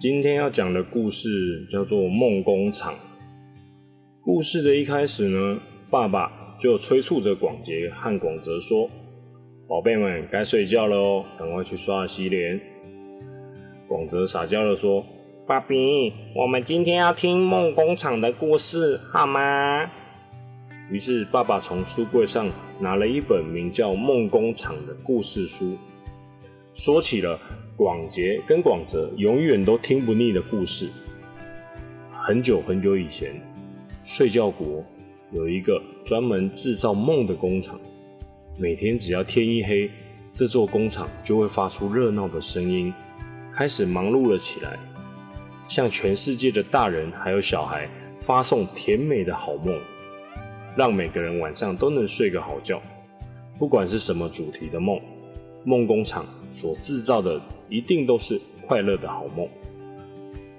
今天要讲的故事叫做《梦工厂》。故事的一开始呢，爸爸就催促着广杰和广泽说：“宝贝们，该睡觉了哦，赶快去刷洗脸。”广泽撒娇的说：“爸比，我们今天要听梦工厂的故事，好吗？”于是爸爸从书柜上拿了一本名叫《梦工厂》的故事书，说起了。广杰跟广泽永远都听不腻的故事。很久很久以前，睡觉国有一个专门制造梦的工厂。每天只要天一黑，这座工厂就会发出热闹的声音，开始忙碌了起来，向全世界的大人还有小孩发送甜美的好梦，让每个人晚上都能睡个好觉。不管是什么主题的梦，梦工厂所制造的。一定都是快乐的好梦。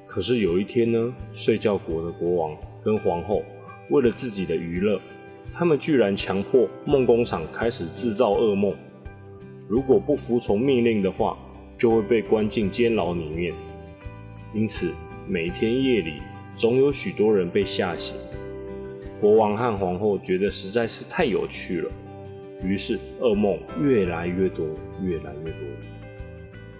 可是有一天呢，睡觉国的国王跟皇后为了自己的娱乐，他们居然强迫梦工厂开始制造噩梦。如果不服从命令的话，就会被关进监牢里面。因此，每天夜里总有许多人被吓醒。国王和皇后觉得实在是太有趣了，于是噩梦越来越多，越来越多。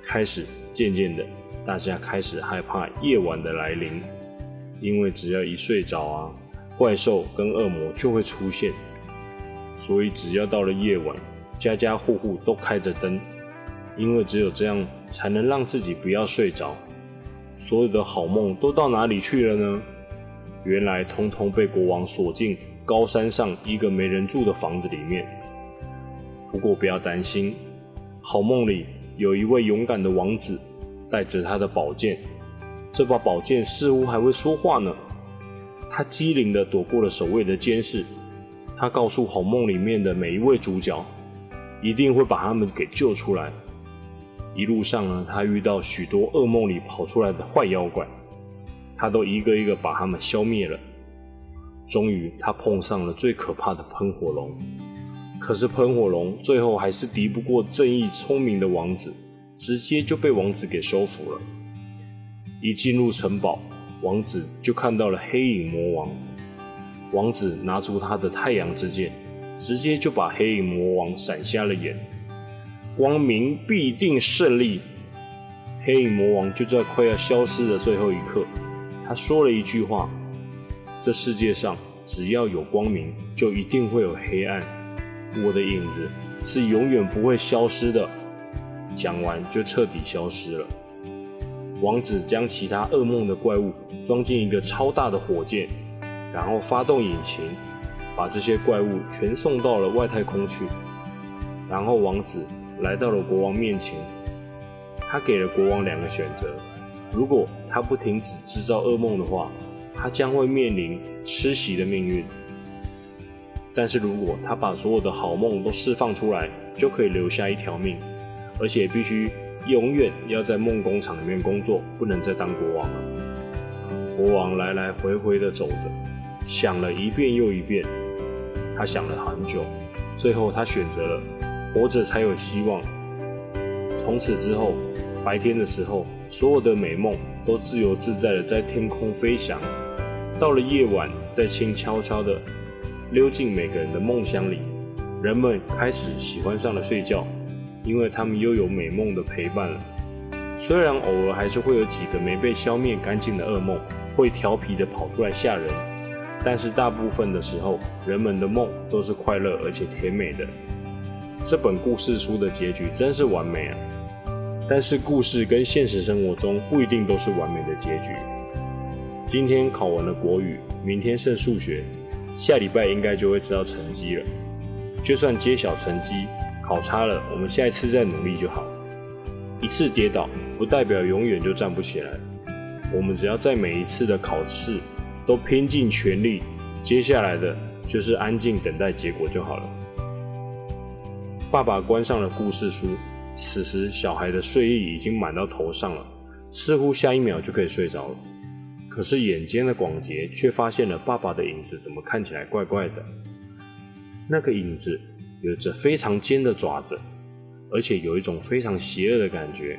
开始渐渐的，大家开始害怕夜晚的来临，因为只要一睡着啊，怪兽跟恶魔就会出现。所以只要到了夜晚，家家户户都开着灯，因为只有这样才能让自己不要睡着。所有的好梦都到哪里去了呢？原来通通被国王锁进高山上一个没人住的房子里面。不过不要担心，好梦里。有一位勇敢的王子，带着他的宝剑。这把宝剑似乎还会说话呢。他机灵的躲过了守卫的监视。他告诉好梦里面的每一位主角，一定会把他们给救出来。一路上呢，他遇到许多噩梦里跑出来的坏妖怪，他都一个一个把他们消灭了。终于，他碰上了最可怕的喷火龙。可是喷火龙最后还是敌不过正义聪明的王子，直接就被王子给收服了。一进入城堡，王子就看到了黑影魔王。王子拿出他的太阳之剑，直接就把黑影魔王闪瞎了眼。光明必定胜利。黑影魔王就在快要消失的最后一刻，他说了一句话：“这世界上只要有光明，就一定会有黑暗。”我的影子是永远不会消失的。讲完就彻底消失了。王子将其他噩梦的怪物装进一个超大的火箭，然后发动引擎，把这些怪物全送到了外太空去。然后王子来到了国王面前，他给了国王两个选择：如果他不停止制造噩梦的话，他将会面临吃席的命运。但是如果他把所有的好梦都释放出来，就可以留下一条命，而且必须永远要在梦工厂里面工作，不能再当国王了。国王来来回回的走着，想了一遍又一遍，他想了很久，最后他选择了活着才有希望。从此之后，白天的时候，所有的美梦都自由自在的在天空飞翔；到了夜晚，再轻悄悄的。溜进每个人的梦乡里，人们开始喜欢上了睡觉，因为他们又有美梦的陪伴了。虽然偶尔还是会有几个没被消灭干净的噩梦会调皮的跑出来吓人，但是大部分的时候，人们的梦都是快乐而且甜美的。这本故事书的结局真是完美啊！但是故事跟现实生活中不一定都是完美的结局。今天考完了国语，明天剩数学。下礼拜应该就会知道成绩了。就算揭晓成绩考差了，我们下一次再努力就好。一次跌倒不代表永远就站不起来。我们只要在每一次的考试都拼尽全力，接下来的就是安静等待结果就好了。爸爸关上了故事书，此时小孩的睡意已经满到头上了，似乎下一秒就可以睡着了。可是眼尖的广杰却发现了爸爸的影子怎么看起来怪怪的。那个影子有着非常尖的爪子，而且有一种非常邪恶的感觉。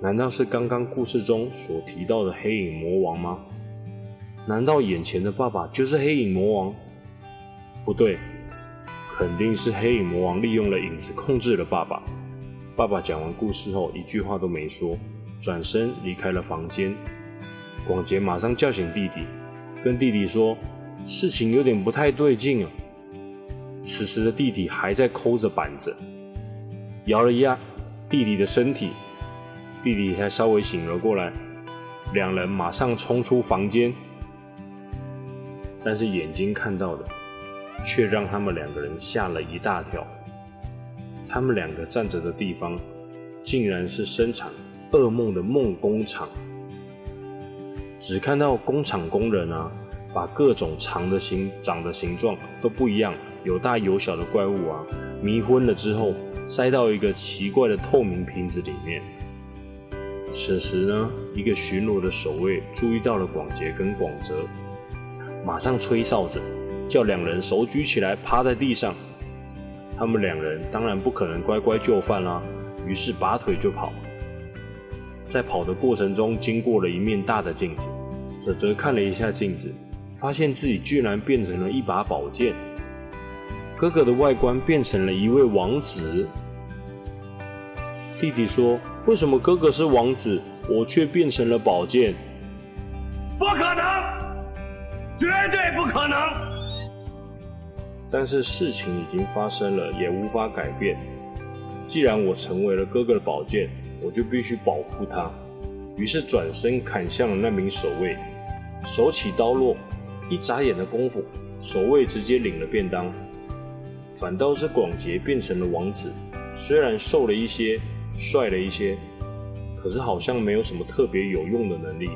难道是刚刚故事中所提到的黑影魔王吗？难道眼前的爸爸就是黑影魔王？不对，肯定是黑影魔王利用了影子控制了爸爸。爸爸讲完故事后，一句话都没说，转身离开了房间。广杰马上叫醒弟弟，跟弟弟说：“事情有点不太对劲啊。”此时的弟弟还在抠着板子，摇了一下弟弟的身体，弟弟才稍微醒了过来。两人马上冲出房间，但是眼睛看到的却让他们两个人吓了一大跳。他们两个站着的地方，竟然是生产噩梦的梦工厂。只看到工厂工人啊，把各种长的形、长的形状都不一样、有大有小的怪物啊，迷昏了之后，塞到一个奇怪的透明瓶子里面。此时呢，一个巡逻的守卫注意到了广杰跟广泽，马上吹哨子，叫两人手举起来，趴在地上。他们两人当然不可能乖乖就范啦，于是拔腿就跑。在跑的过程中，经过了一面大的镜子，泽泽看了一下镜子，发现自己居然变成了一把宝剑。哥哥的外观变成了一位王子。弟弟说：“为什么哥哥是王子，我却变成了宝剑？”不可能，绝对不可能。但是事情已经发生了，也无法改变。既然我成为了哥哥的宝剑，我就必须保护他。于是转身砍向了那名守卫，手起刀落，一眨眼的功夫，守卫直接领了便当。反倒是广杰变成了王子，虽然瘦了一些，帅了一些，可是好像没有什么特别有用的能力，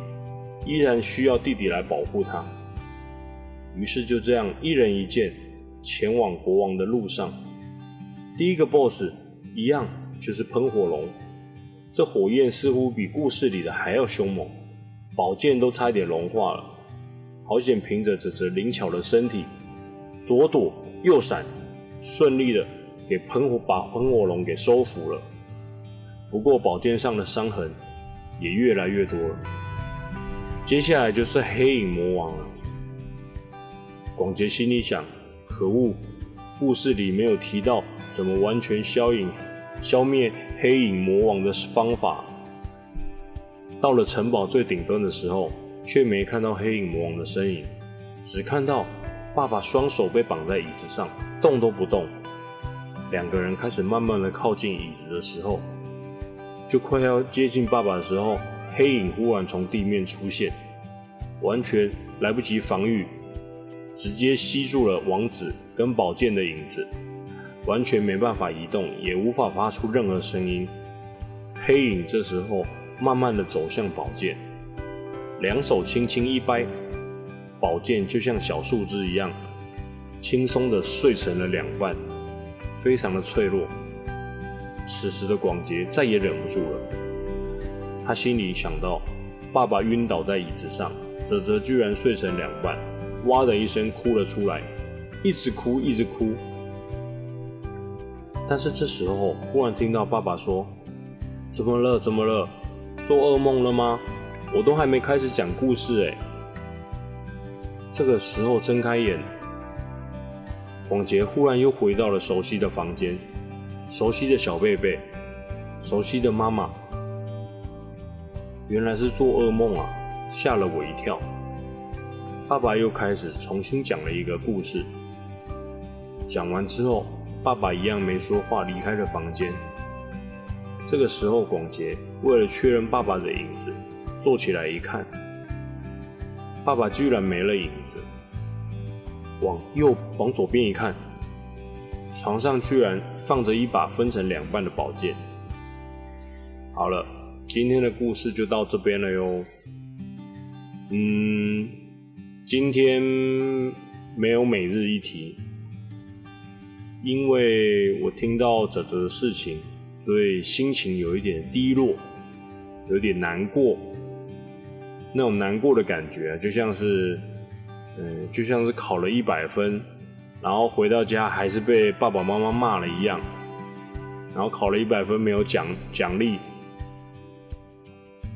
依然需要弟弟来保护他。于是就这样，一人一剑。前往国王的路上，第一个 BOSS 一样就是喷火龙。这火焰似乎比故事里的还要凶猛，宝剑都差一点融化了。好险，凭着这只灵巧的身体，左躲右闪，顺利的给喷火把喷火龙给收服了。不过宝剑上的伤痕也越来越多了。接下来就是黑影魔王了。广杰心里想。可恶！故事里没有提到怎么完全消影、消灭黑影魔王的方法。到了城堡最顶端的时候，却没看到黑影魔王的身影，只看到爸爸双手被绑在椅子上，动都不动。两个人开始慢慢的靠近椅子的时候，就快要接近爸爸的时候，黑影忽然从地面出现，完全来不及防御。直接吸住了王子跟宝剑的影子，完全没办法移动，也无法发出任何声音。黑影这时候慢慢的走向宝剑，两手轻轻一掰，宝剑就像小树枝一样，轻松的碎成了两半，非常的脆弱。此时的广杰再也忍不住了，他心里想到，爸爸晕倒在椅子上，泽泽居然碎成两半。哇的一声哭了出来，一直哭一直哭。但是这时候忽然听到爸爸说：“怎么了？怎么了？做噩梦了吗？我都还没开始讲故事哎。”这个时候睁开眼，广杰忽然又回到了熟悉的房间，熟悉的小贝贝，熟悉的妈妈，原来是做噩梦啊，吓了我一跳。爸爸又开始重新讲了一个故事。讲完之后，爸爸一样没说话，离开了房间。这个时候，广杰为了确认爸爸的影子，坐起来一看，爸爸居然没了影子。往右往左边一看，床上居然放着一把分成两半的宝剑。好了，今天的故事就到这边了哟。嗯。今天没有每日一题，因为我听到泽泽的事情，所以心情有一点低落，有点难过。那种难过的感觉啊，就像是，嗯，就像是考了一百分，然后回到家还是被爸爸妈妈骂了一样，然后考了一百分没有奖奖励，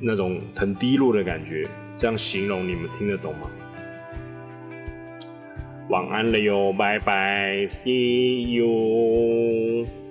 那种很低落的感觉，这样形容你们听得懂吗？晚安了哟，拜拜，See you。